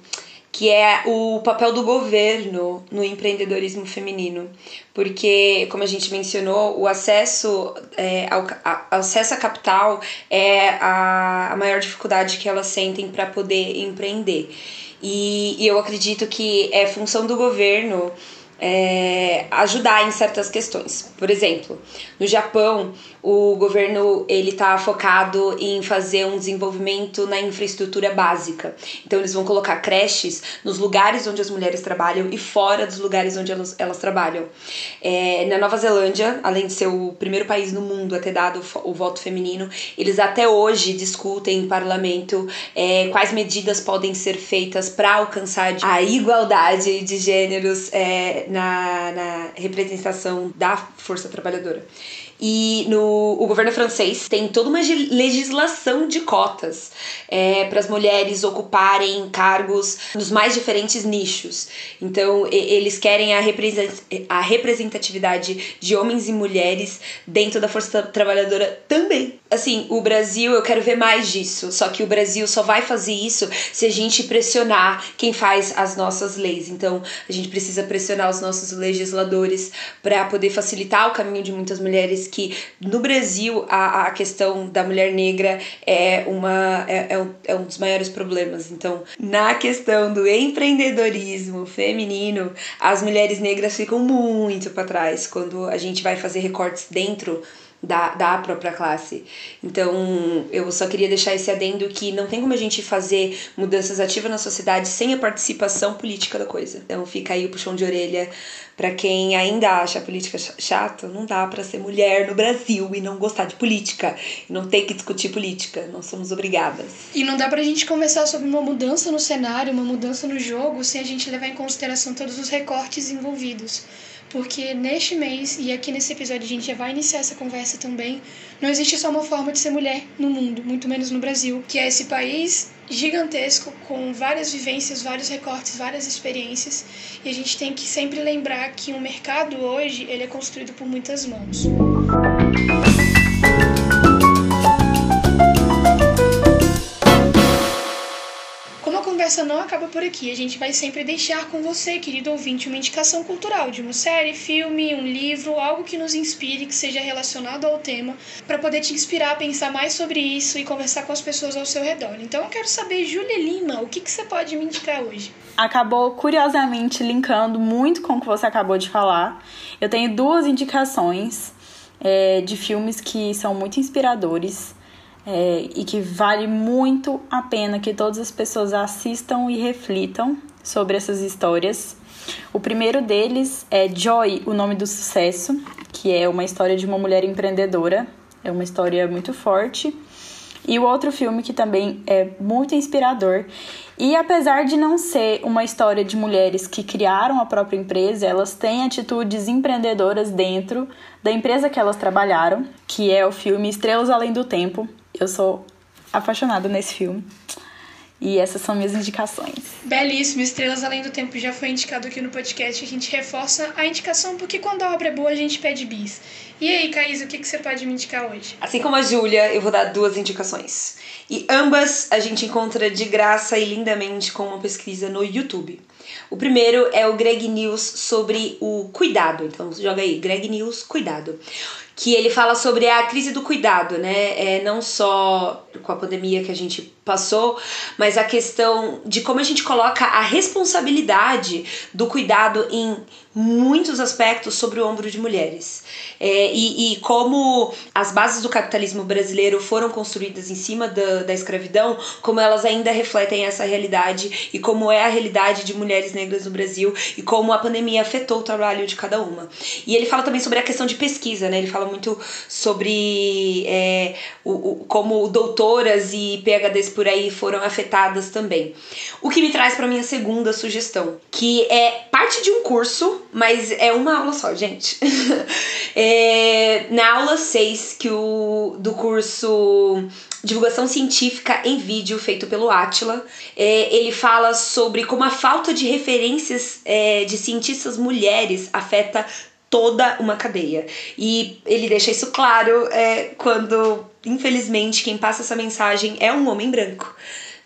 Speaker 2: que é o papel do governo no empreendedorismo feminino. Porque, como a gente mencionou, o acesso, é, ao a, acesso a capital é a, a maior dificuldade que elas sentem para poder empreender. E, e eu acredito que é função do governo é, ajudar em certas questões. Por exemplo, no Japão, o governo ele está focado em fazer um desenvolvimento na infraestrutura básica. Então eles vão colocar creches nos lugares onde as mulheres trabalham e fora dos lugares onde elas, elas trabalham. É, na Nova Zelândia, além de ser o primeiro país no mundo a ter dado o voto feminino, eles até hoje discutem em parlamento é, quais medidas podem ser feitas para alcançar a igualdade de gêneros é, na, na representação da força trabalhadora. E no o governo francês tem toda uma legislação de cotas é, para as mulheres ocuparem cargos nos mais diferentes nichos. Então, eles querem a, a representatividade de homens e mulheres dentro da força trabalhadora também. Assim, o Brasil, eu quero ver mais disso. Só que o Brasil só vai fazer isso se a gente pressionar quem faz as nossas leis. Então, a gente precisa pressionar os nossos legisladores para poder facilitar o caminho de muitas mulheres que no Brasil a, a questão da mulher negra é, uma, é, é, um, é um dos maiores problemas. Então, na questão do empreendedorismo feminino, as mulheres negras ficam muito para trás quando a gente vai fazer recortes dentro da, da própria classe. Então, eu só queria deixar esse adendo que não tem como a gente fazer mudanças ativas na sociedade sem a participação política da coisa. Então, fica aí o puxão de orelha para quem ainda acha a política chata, não dá para ser mulher no Brasil e não gostar de política, não ter que discutir política, não somos obrigadas.
Speaker 1: E não dá pra gente conversar sobre uma mudança no cenário, uma mudança no jogo, sem a gente levar em consideração todos os recortes envolvidos porque neste mês e aqui nesse episódio a gente já vai iniciar essa conversa também. Não existe só uma forma de ser mulher no mundo, muito menos no Brasil, que é esse país gigantesco com várias vivências, vários recortes, várias experiências, e a gente tem que sempre lembrar que o mercado hoje ele é construído por muitas mãos. Conversa não acaba por aqui. A gente vai sempre deixar com você, querido ouvinte, uma indicação cultural de uma série, filme, um livro, algo que nos inspire, que seja relacionado ao tema, para poder te inspirar a pensar mais sobre isso e conversar com as pessoas ao seu redor. Então eu quero saber, Júlia Lima, o que, que você pode me indicar hoje?
Speaker 3: Acabou curiosamente linkando muito com o que você acabou de falar. Eu tenho duas indicações é, de filmes que são muito inspiradores é, e que vale muito a pena que todas as pessoas assistam e reflitam sobre essas histórias. O primeiro deles é Joy, o nome do sucesso, que é uma história de uma mulher empreendedora. É uma história muito forte. E o outro filme que também é muito inspirador. E apesar de não ser uma história de mulheres que criaram a própria empresa, elas têm atitudes empreendedoras dentro da empresa que elas trabalharam, que é o filme Estrelas Além do Tempo, eu sou apaixonada nesse filme. E essas são minhas indicações.
Speaker 1: Belíssimo, Estrelas Além do Tempo já foi indicado aqui no podcast. A gente reforça a indicação porque quando a obra é boa a gente pede bis. E aí, Caís, o que, que você pode me indicar hoje?
Speaker 2: Assim como a Júlia, eu vou dar duas indicações. E ambas a gente encontra de graça e lindamente com uma pesquisa no YouTube. O primeiro é o Greg News sobre o cuidado. Então joga aí, Greg News, cuidado que ele fala sobre a crise do cuidado, né? É, não só com a pandemia que a gente passou, mas a questão de como a gente coloca a responsabilidade do cuidado em muitos aspectos sobre o ombro de mulheres. É, e, e, como as bases do capitalismo brasileiro foram construídas em cima da, da escravidão, como elas ainda refletem essa realidade e como é a realidade de mulheres negras no Brasil e como a pandemia afetou o trabalho de cada uma. E ele fala também sobre a questão de pesquisa, né? Ele fala muito sobre é, o, o, como doutoras e PhDs por aí foram afetadas também. O que me traz para minha segunda sugestão, que é parte de um curso, mas é uma aula só, gente. é, na aula 6 que o, do curso divulgação científica em vídeo feito pelo Atila. É, ele fala sobre como a falta de referências é, de cientistas mulheres afeta toda uma cadeia. E ele deixa isso claro é, quando, infelizmente, quem passa essa mensagem é um homem branco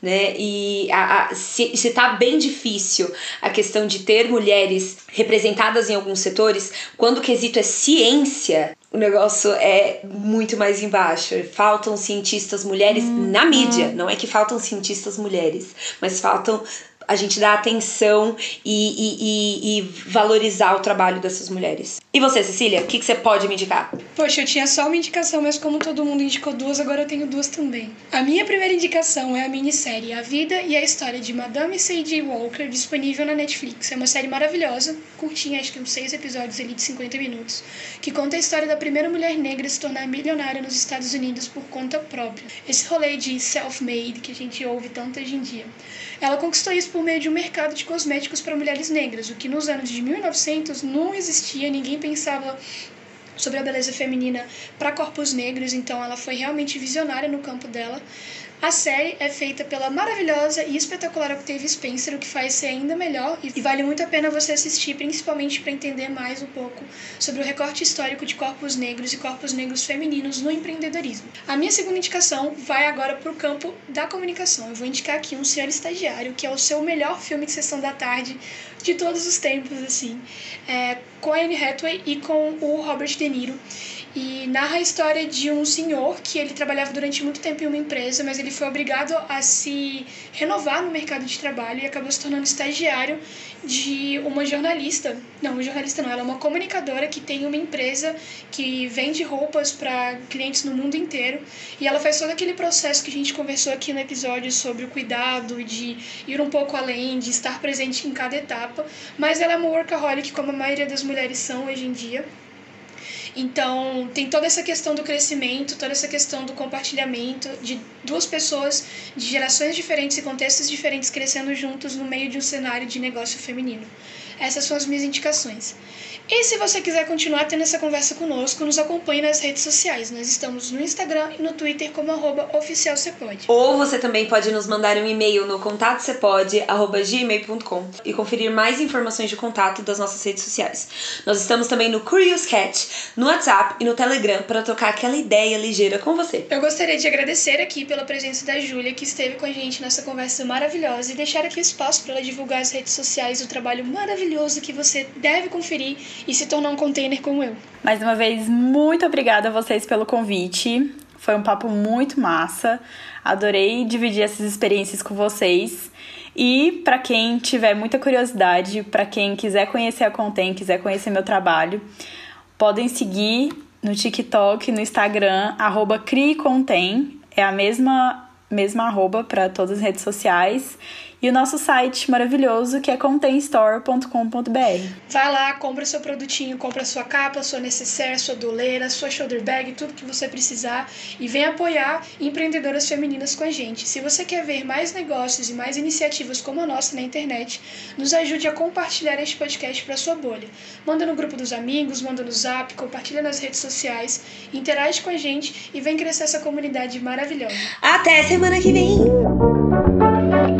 Speaker 2: né? E a, a, se, se tá bem difícil a questão de ter mulheres representadas em alguns setores, quando o quesito é ciência, o negócio é muito mais embaixo. Faltam cientistas mulheres hum, na mídia. Hum. Não é que faltam cientistas mulheres, mas faltam a gente dar atenção e, e, e, e valorizar o trabalho dessas mulheres. E você, Cecília, o que, que você pode me indicar?
Speaker 1: Poxa, eu tinha só uma indicação, mas como todo mundo indicou duas, agora eu tenho duas também. A minha primeira indicação é a minissérie A Vida e a História de Madame C.J. Walker, disponível na Netflix. É uma série maravilhosa, curtinha, acho que uns seis episódios ali de 50 minutos, que conta a história da primeira mulher negra a se tornar milionária nos Estados Unidos por conta própria. Esse rolê de self-made que a gente ouve tanto hoje em dia. Ela conquistou isso por meio de um mercado de cosméticos para mulheres negras, o que nos anos de 1900 não existia, ninguém pensava sobre a beleza feminina para corpos negros, então ela foi realmente visionária no campo dela. A série é feita pela maravilhosa e espetacular Octavia Spencer, o que faz ser ainda melhor e vale muito a pena você assistir, principalmente para entender mais um pouco sobre o recorte histórico de corpos negros e corpos negros femininos no empreendedorismo. A minha segunda indicação vai agora para o campo da comunicação. Eu vou indicar aqui um Senhor Estagiário, que é o seu melhor filme de sessão da tarde de todos os tempos, assim, é, com a Anne Hathaway e com o Robert De Niro. E narra a história de um senhor que ele trabalhava durante muito tempo em uma empresa, mas ele foi obrigado a se renovar no mercado de trabalho e acabou se tornando estagiário de uma jornalista. Não, uma jornalista não, ela é uma comunicadora que tem uma empresa que vende roupas para clientes no mundo inteiro. E ela faz todo aquele processo que a gente conversou aqui no episódio sobre o cuidado de ir um pouco além, de estar presente em cada etapa, mas ela é uma workaholic como a maioria das mulheres são hoje em dia. Então, tem toda essa questão do crescimento, toda essa questão do compartilhamento de duas pessoas de gerações diferentes e contextos diferentes crescendo juntos no meio de um cenário de negócio feminino. Essas são as minhas indicações. E se você quiser continuar tendo essa conversa conosco, nos acompanhe nas redes sociais. Nós estamos no Instagram e no Twitter como arroba.
Speaker 2: Ou você também pode nos mandar um e-mail no contatocepode.gmail.com e conferir mais informações de contato das nossas redes sociais. Nós estamos também no Curious Cat, no WhatsApp e no Telegram para trocar aquela ideia ligeira com você.
Speaker 1: Eu gostaria de agradecer aqui pela presença da Júlia, que esteve com a gente nessa conversa maravilhosa, e deixar aqui o espaço para ela divulgar as redes sociais e o trabalho maravilhoso que você deve conferir e se tornar um container como eu.
Speaker 3: Mais uma vez, muito obrigada a vocês pelo convite. Foi um papo muito massa. Adorei dividir essas experiências com vocês. E para quem tiver muita curiosidade, para quem quiser conhecer a Contem, quiser conhecer meu trabalho, podem seguir no TikTok, no Instagram, arroba CrieContem. É a mesma, mesma arroba para todas as redes sociais e o nosso site maravilhoso que é containstore.com.br.
Speaker 1: Vai lá, compra seu produtinho, compra sua capa, sua necessaire, sua doleira, sua shoulder bag, tudo que você precisar e vem apoiar empreendedoras femininas com a gente. Se você quer ver mais negócios e mais iniciativas como a nossa na internet, nos ajude a compartilhar este podcast para sua bolha. Manda no grupo dos amigos, manda no Zap, compartilha nas redes sociais, interage com a gente e vem crescer essa comunidade maravilhosa.
Speaker 2: Até semana que vem!